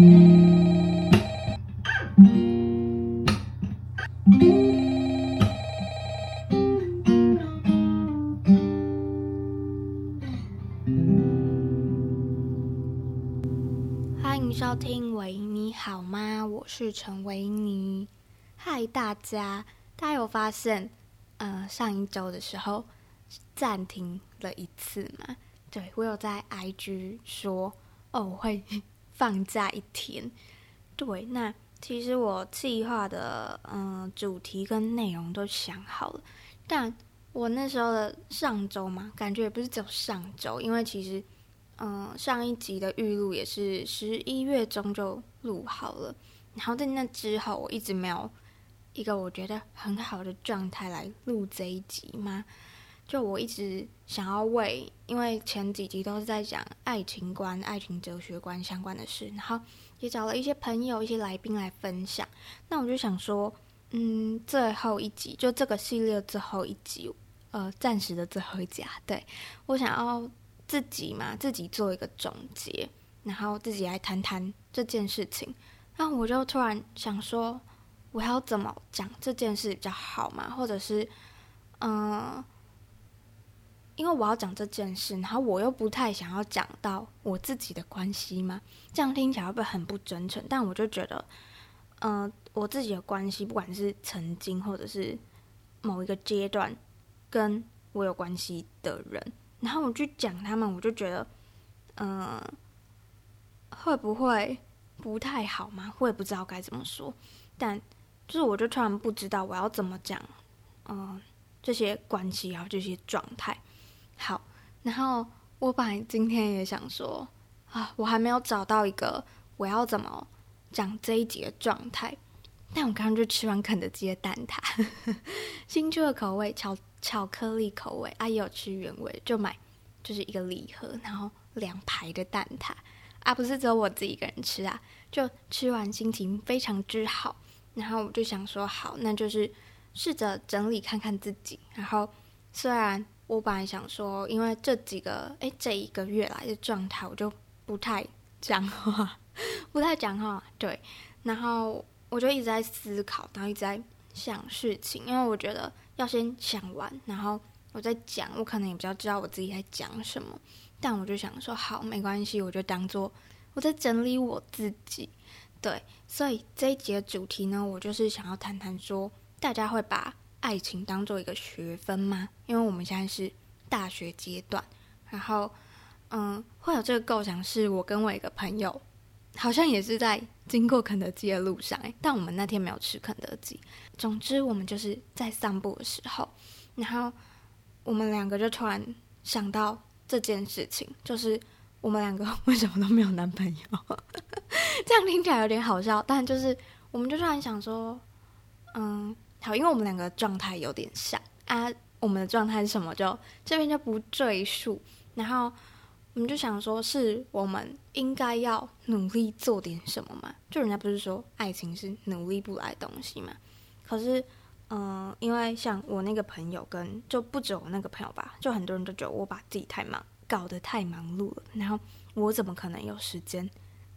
欢迎收听维尼好吗？我是陈维尼。嗨，大家，大家有发现，呃，上一周的时候暂停了一次吗？对，我有在 IG 说，哦，我会放假一天。对，那其实我计划的，嗯、主题跟内容都想好了，但我那时候的上周嘛，感觉也不是只有上周，因为其实，嗯、上一集的预录也是十一月中就录好了，然后在那之后，我一直没有一个我觉得很好的状态来录这一集嘛。就我一直想要为，因为前几集都是在讲爱情观、爱情哲学观相关的事，然后也找了一些朋友、一些来宾来分享。那我就想说，嗯，最后一集就这个系列最后一集，呃，暂时的最后一集啊，对，我想要自己嘛，自己做一个总结，然后自己来谈谈这件事情。那我就突然想说，我要怎么讲这件事比较好嘛？或者是，嗯、因为我要讲这件事，然后我又不太想要讲到我自己的关系嘛，这样听起来会不会很不真诚？但我就觉得，嗯、我自己的关系，不管是曾经或者是某一个阶段跟我有关系的人，然后我去讲他们，我就觉得，嗯、会不会不太好吗？我也不知道该怎么说，但就是我就突然不知道我要怎么讲，嗯、这些关系啊，这些状态。好，然后我本来今天也想说啊，我还没有找到一个我要怎么讲这一集的状态。但我刚刚就吃完肯德基的蛋挞，新出的口味巧巧克力口味，啊也有吃原味，就买就是一个礼盒，然后两排的蛋挞啊，不是只有我自己一个人吃啊，就吃完心情非常之好，然后我就想说好，那就是试着整理看看自己，然后虽然。我本来想说，因为这几个诶，这一个月来的状态，我就不太讲话，不太讲话，对。然后我就一直在思考，然后一直在想事情，因为我觉得要先想完，然后我再讲，我可能也比较知道我自己在讲什么。但我就想说，好，没关系，我就当做我在整理我自己，对。所以这一集的主题呢，我就是想要谈谈说，大家会把。爱情当做一个学分吗？因为我们现在是大学阶段，然后，嗯，会有这个构想，是我跟我一个朋友，好像也是在经过肯德基的路上，但我们那天没有吃肯德基。总之，我们就是在散步的时候，然后我们两个就突然想到这件事情，就是我们两个为什么都没有男朋友？这样听起来有点好笑，但就是我们就突然想说，嗯。好，因为我们两个状态有点像啊，我们的状态是什么？就这边就不赘述。然后我们就想说，是我们应该要努力做点什么嘛？就人家不是说爱情是努力不来的东西嘛？可是，嗯、因为像我那个朋友跟就不止我那个朋友吧，就很多人都觉得我把自己太忙，搞得太忙碌了。然后我怎么可能有时间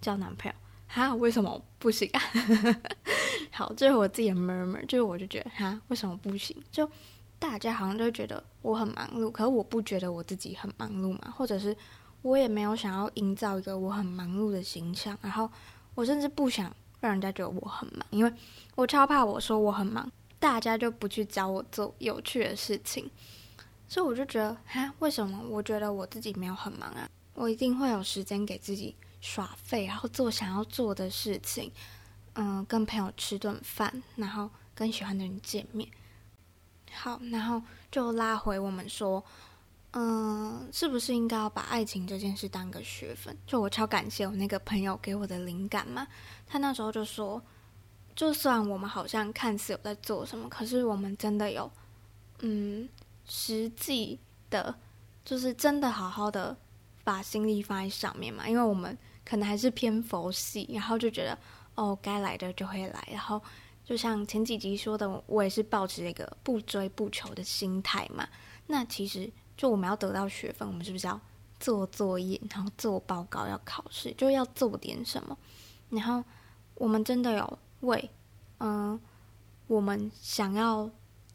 交男朋友？哈，为什么不行啊？好，这是我自己的 murmur，就是我就觉得哈，为什么不行？就大家好像都觉得我很忙碌，可是我不觉得我自己很忙碌嘛，或者是我也没有想要营造一个我很忙碌的形象，然后我甚至不想让人家觉得我很忙，因为我超怕我说我很忙，大家就不去找我做有趣的事情，所以我就觉得哈，为什么我觉得我自己没有很忙啊？我一定会有时间给自己。耍废，然后做想要做的事情，嗯、跟朋友吃顿饭，然后跟喜欢的人见面。好，然后就拉回我们说，嗯、是不是应该要把爱情这件事当个学分？就我超感谢我那个朋友给我的灵感嘛。他那时候就说，就算我们好像看似有在做什么，可是我们真的有，嗯，实际的，就是真的好好的把心力放在上面嘛，因为我们。可能还是偏佛系，然后就觉得哦，该来的就会来。然后就像前几集说的，我也是抱持一个不追不求的心态嘛。那其实就我们要得到学分，我们是不是要做作业，然后做报告，要考试，就要做点什么？然后我们真的有为，嗯、我们想要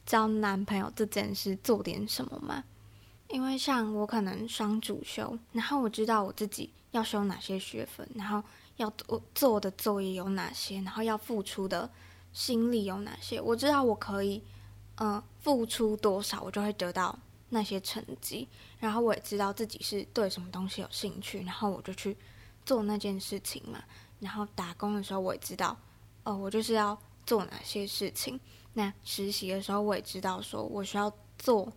交男朋友这件事做点什么吗？因为像我可能双主修，然后我知道我自己要修哪些学分，然后要做的作业有哪些，然后要付出的心力有哪些，我知道我可以，嗯、呃，付出多少，我就会得到那些成绩。然后我也知道自己是对什么东西有兴趣，然后我就去做那件事情嘛。然后打工的时候，我也知道，哦，我就是要做哪些事情。那实习的时候，我也知道，说我需要做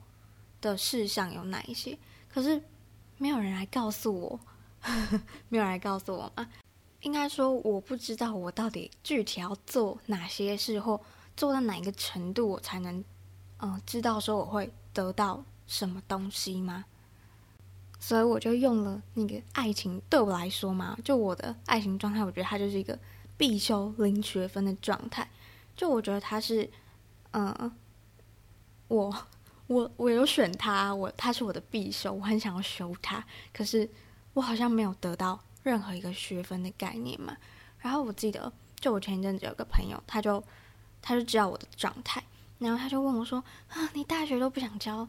的事项有哪一些。可是没有人来告诉我，没有人来告诉我啊。应该说，我不知道我到底具体要做哪些事，或做到哪一个程度，我才能，嗯、呃，知道说我会得到什么东西吗？所以我就用了那个爱情，对我来说嘛，就我的爱情状态，我觉得它就是一个必修零学分的状态。就我觉得它是，嗯、呃，我我我有选他，我他是我的必修，我很想要修他，可是我好像没有得到任何一个学分的概念嘛。然后我记得，就我前一阵子有个朋友，他就他就知道我的状态，然后他就问我说：“啊，你大学都不想交？”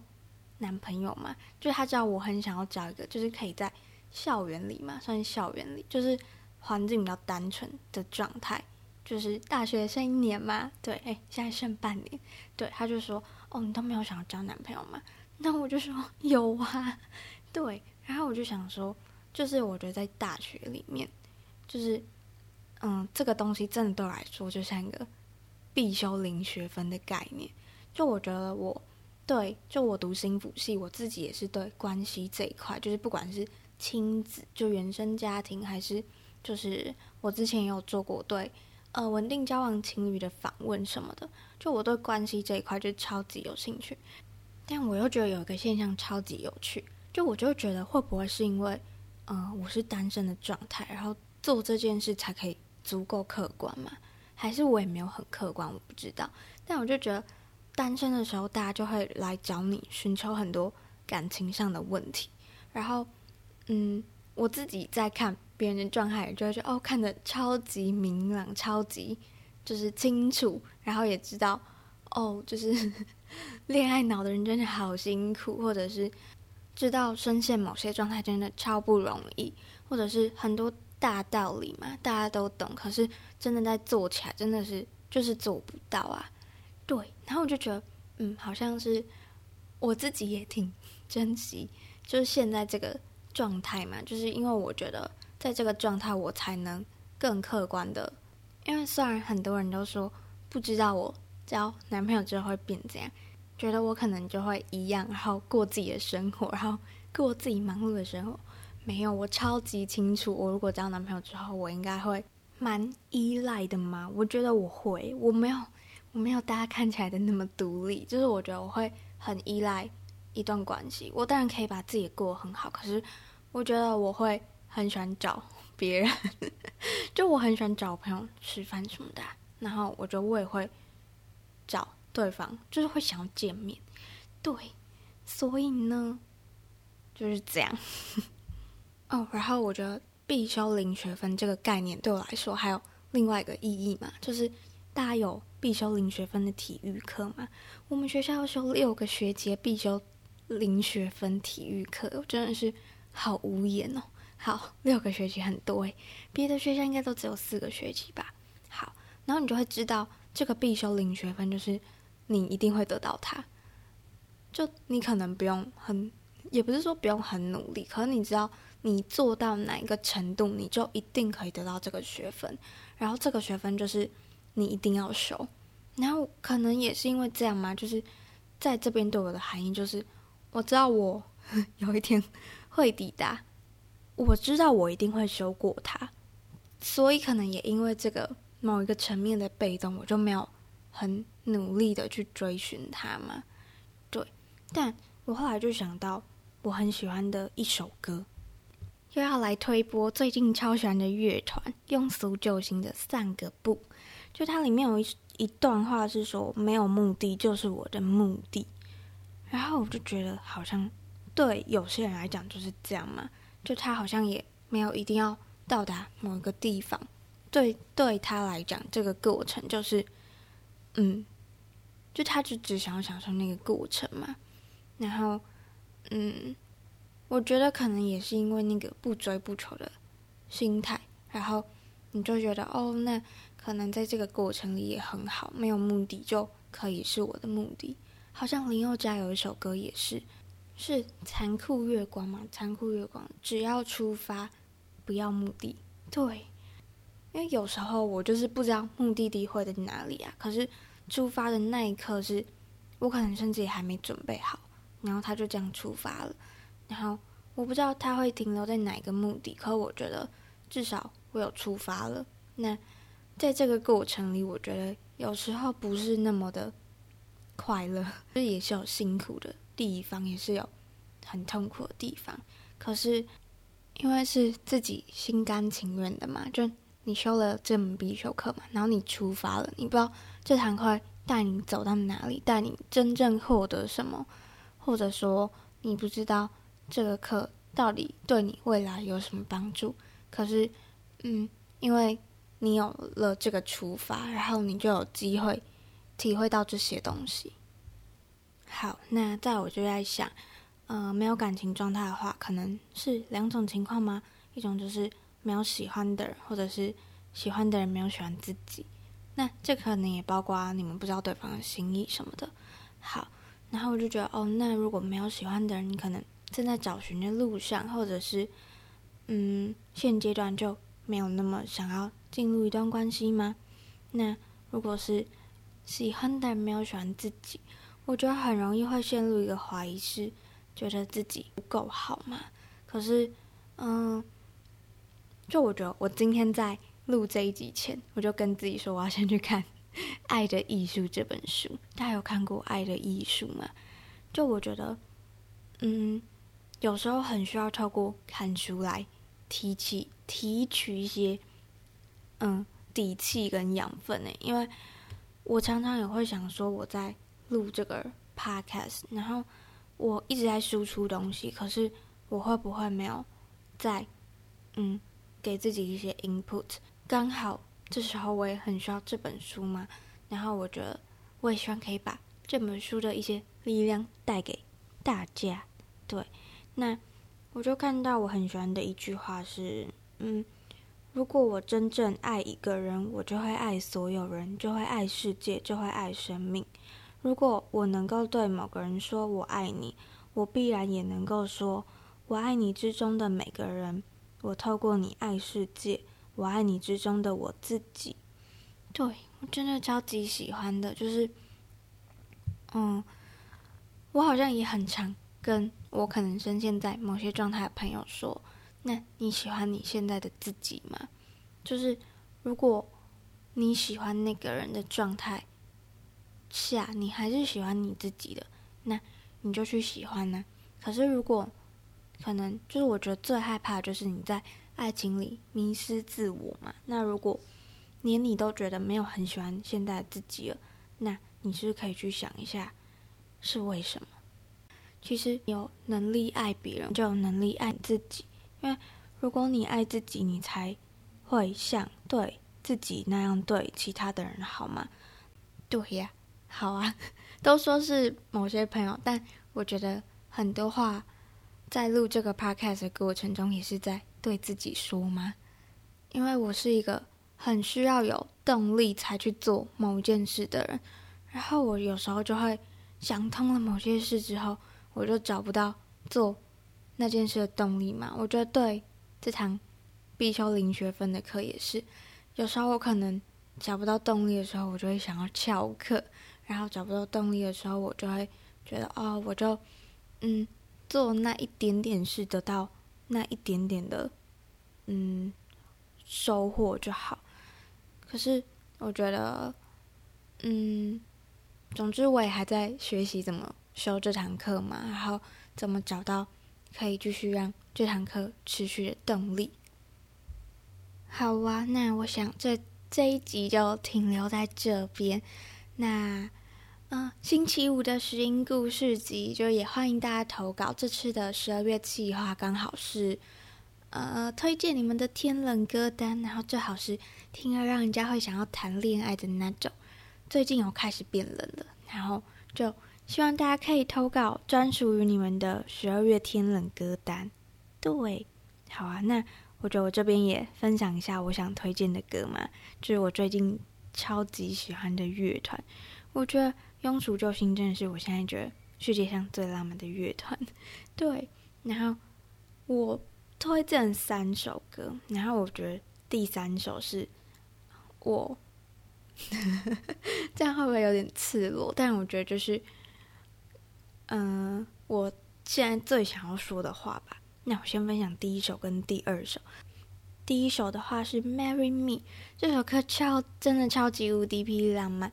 男朋友嘛，就他知道我很想要找一个，就是可以在校园里嘛，算是校园里，就是环境比较单纯的状态，就是大学剩一年嘛，对，哎、现在剩半年，对，他就说，哦，你都没有想要交男朋友吗？那我就说有啊，对，然后我就想说，就是我觉得在大学里面，就是，嗯，这个东西真的对我来说就像一个必修零学分的概念，就我觉得我。对，就我读心辅系，我自己也是对关系这一块，就是不管是亲子，就原生家庭，还是就是我之前也有做过对呃稳定交往情侣的访问什么的，就我对关系这一块就超级有兴趣。但我又觉得有一个现象超级有趣，就我就觉得会不会是因为呃我是单身的状态，然后做这件事才可以足够客观嘛？还是我也没有很客观，我不知道。但我就觉得。单身的时候，大家就会来找你寻求很多感情上的问题。然后，嗯，我自己在看别人的状态，就会觉得哦，看得超级明朗，超级就是清楚。然后也知道哦，就是 恋爱脑的人真的好辛苦，或者是知道深陷某些状态真的超不容易，或者是很多大道理嘛，大家都懂。可是真的在做起来，真的是就是做不到啊。对，然后我就觉得，嗯，好像是我自己也挺 珍惜，就是现在这个状态嘛，就是因为我觉得在这个状态，我才能更客观的。因为虽然很多人都说不知道我交男朋友之后会变怎样，觉得我可能就会一样，然后过自己的生活，然后过自己忙碌的生活。没有，我超级清楚，我如果交男朋友之后，我应该会蛮依赖的嘛。我觉得我会，我没有。我没有大家看起来的那么独立，就是我觉得我会很依赖一段关系。我当然可以把自己过得很好，可是我觉得我会很喜欢找别人，就我很喜欢找朋友吃饭什么的。然后我觉得我也会找对方，就是会想要见面。对，所以呢，就是这样。哦，然后我觉得必修零学分这个概念对我来说还有另外一个意义嘛，就是大家有。必修零学分的体育课嘛，我们学校要修六个学期必修零学分体育课，我真的是好无言哦。好，六个学期很多诶，别的学校应该都只有四个学期吧。好，然后你就会知道这个必修零学分就是你一定会得到它，就你可能不用很，也不是说不用很努力，可是你知道你做到哪一个程度，你就一定可以得到这个学分，然后这个学分就是。你一定要修，然后可能也是因为这样嘛，就是在这边对我的含义就是，我知道我 有一天会抵达，我知道我一定会修过它，所以可能也因为这个某一个层面的被动，我就没有很努力的去追寻它嘛。对，但我后来就想到我很喜欢的一首歌，又要来推播最近超喜欢的乐团庸俗救星的《散个步》。就它里面有一一段话是说，没有目的就是我的目的，然后我就觉得好像对有些人来讲就是这样嘛，就他好像也没有一定要到达某一个地方对对他来讲，这个过程就是，嗯，就他就只想要享受那个过程嘛。然后，嗯，我觉得可能也是因为那个不追不求的心态，然后你就觉得哦，那可能在这个过程里也很好，没有目的就可以是我的目的。好像林宥嘉有一首歌也是，是残酷月光嘛？残酷月光，只要出发，不要目的。对，因为有时候我就是不知道目的地会在哪里啊。可是出发的那一刻是，我可能甚至也还没准备好。然后他就这样出发了，然后我不知道他会停留在哪一个目的，可我觉得至少我有出发了。那在这个过程里，我觉得有时候不是那么的快乐，这 也是有辛苦的地方，也是有很痛苦的地方。可是因为是自己心甘情愿的嘛，就你修了这门必修课嘛，然后你出发了，你不知道这堂课带你走到哪里，带你真正获得什么。或者说你不知道这个课到底对你未来有什么帮助，可是，嗯，因为你有了这个出发，然后你就有机会体会到这些东西。好，那在我就在想，呃，没有感情状态的话，可能是两种情况吗？一种就是没有喜欢的人，或者是喜欢的人没有喜欢自己。那这可能也包括你们不知道对方的心意什么的。好。然后我就觉得，哦，那如果没有喜欢的人，你可能正在找寻的路上，或者是，嗯，现阶段就没有那么想要进入一段关系吗？那如果是喜欢的人没有喜欢自己，我觉得很容易会陷入一个怀疑，是觉得自己不够好嘛？可是，嗯，就我觉得我今天在录这一集前，我就跟自己说，我要先去看。《爱的艺术》这本书，大家有看过《爱的艺术》吗？就我觉得，嗯，有时候很需要透过看书来提起、提取一些嗯底气跟养分呢。因为我常常也会想说，我在录这个 podcast，然后我一直在输出东西，可是我会不会没有在嗯给自己一些 input？刚好。这时候我也很需要这本书嘛，然后我觉得我也希望可以把这本书的一些力量带给大家。对，那我就看到我很喜欢的一句话是：嗯，如果我真正爱一个人，我就会爱所有人，就会爱世界，就会爱生命。如果我能够对某个人说我爱你，我必然也能够说我爱你之中的每个人。我透过你爱世界。我爱你之中的我自己，对，我真的超级喜欢的，就是，嗯，我好像也很常跟我可能深陷在某些状态的朋友说，那你喜欢你现在的自己吗？就是如果你喜欢那个人的状态是啊，你还是喜欢你自己的，那你就去喜欢呢。可是如果可能，就是我觉得最害怕的就是你在。爱情里迷失自我嘛？那如果连你都觉得没有很喜欢现在的自己了，那你是是可以去想一下，是为什么？其实有能力爱别人，就有能力爱自己。因为如果你爱自己，你才会像对自己那样对其他的人好吗？对呀，好啊，都说是某些朋友，但我觉得很多话在录这个 podcast 的过程中，也是在。对自己说吗？因为我是一个很需要有动力才去做某件事的人，然后我有时候就会想通了某些事之后，我就找不到做那件事的动力嘛。我觉得对这堂必修零学分的课也是，有时候我可能找不到动力的时候，我就会想要翘课，然后找不到动力的时候，我就会觉得哦，我就嗯做那一点点事得到。那一点点的，嗯，收获就好。可是我觉得，嗯，总之我也还在学习怎么修这堂课嘛，然后怎么找到可以继续让这堂课持续的动力。好啊，那我想这这一集就停留在这边。那。嗯，星期五的拾音故事集就也欢迎大家投稿。这次的十二月计划刚好是，呃推荐你们的天冷歌单，然后最好是听了让人家会想要谈恋爱的那种。最近有开始变冷了，然后就希望大家可以投稿专属于你们的十二月天冷歌单。对，好啊，那我觉得我这边也分享一下我想推荐的歌嘛，就是我最近超级喜欢的乐团。我觉得庸俗救星真的是我现在觉得世界上最浪漫的乐团。对，然后我推荐三首歌，然后我觉得第三首是我。这样会不会有点赤裸？但我觉得就是，嗯、我现在最想要说的话吧。那我先分享第一首跟第二首。第一首的话是《Marry Me》，这首歌超真的超级无敌霹雳浪漫。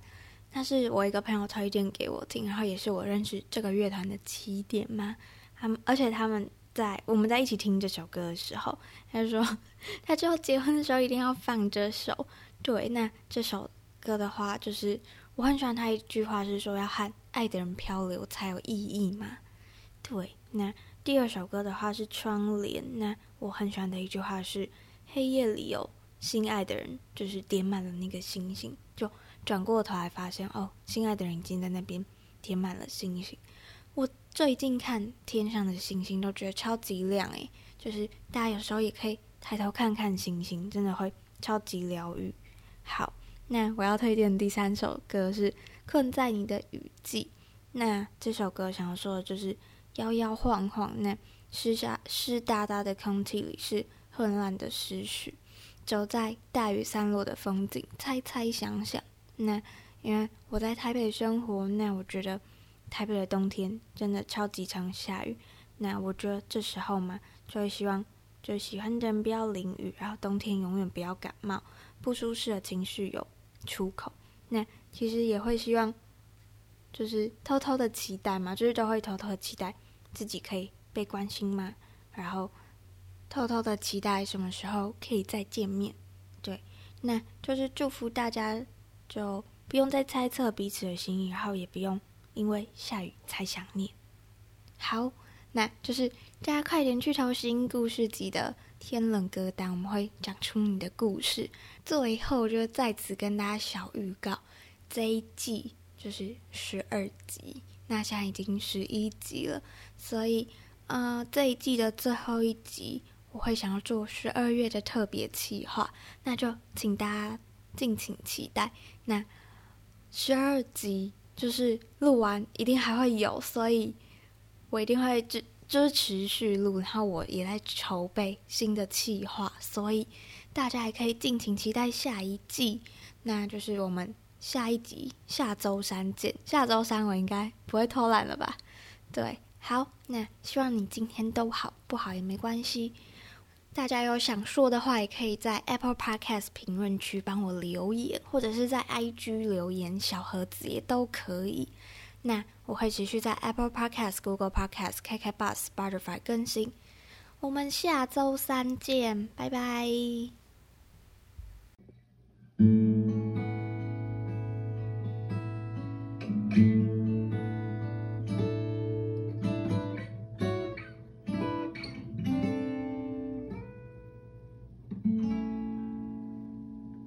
它是我一个朋友推荐给我听，然后也是我认识这个乐团的起点嘛。他们而且他们在我们在一起听这首歌的时候，他说他之后结婚的时候一定要放这首。对，那这首。歌的话，就是我很喜欢他一句话，是说要和爱的人漂流才有意义嘛。对，那第二首歌的话是窗帘，那我很喜欢的一句话是黑夜里有心爱的人，就是点满了那个星星，转过头来发现哦，心爱的人已经在那边填满了星星。我最近看天上的星星都觉得超级亮诶，就是大家有时候也可以抬头看看星星，真的会超级疗愈。好。那我要推荐第三首歌是《困在你的雨季》。那这首歌想要说的就是摇摇晃晃，那湿下湿哒哒的空气里是混乱的思绪，走在大雨散落的风景，猜猜想想。那因为我在台北生活，那我觉得台北的冬天真的超级常下雨。那我觉得这时候嘛，就会希望就喜欢的人不要淋雨，然后冬天永远不要感冒，不舒适的情绪有出口，那其实也会希望，就是偷偷的期待嘛，就是都会偷偷的期待自己可以被关心嘛，然后偷偷的期待什么时候可以再见面，对，那就是祝福大家，就不用再猜测彼此的心意，然后也不用因为下雨才想念。好，那就是大家快点去投新故事集的天冷歌单，我们会讲出你的故事。最后就在此跟大家小预告，这一季就是十二集，那现在已经十一集了，所以呃这一季的最后一集我会想要做十二月的特别企划，那就请大家敬请期待。那十二集就是录完一定还会有，所以我一定会就就是持续录，然后我也在筹备新的企划，所以。大家还可以尽情期待下一季，那就是我们下一集下周三见。下周三我应该不会偷懒了吧？对，好，那希望你今天都好，不好也没关系。大家有想说的话，也可以在 Apple Podcast 评论区帮我留言，或者是在 IG 留言，小盒子也都可以。那我会持续在 Apple Podcast、Google Podcast、KK Bus、Spotify 更新。我们下周三见，拜拜。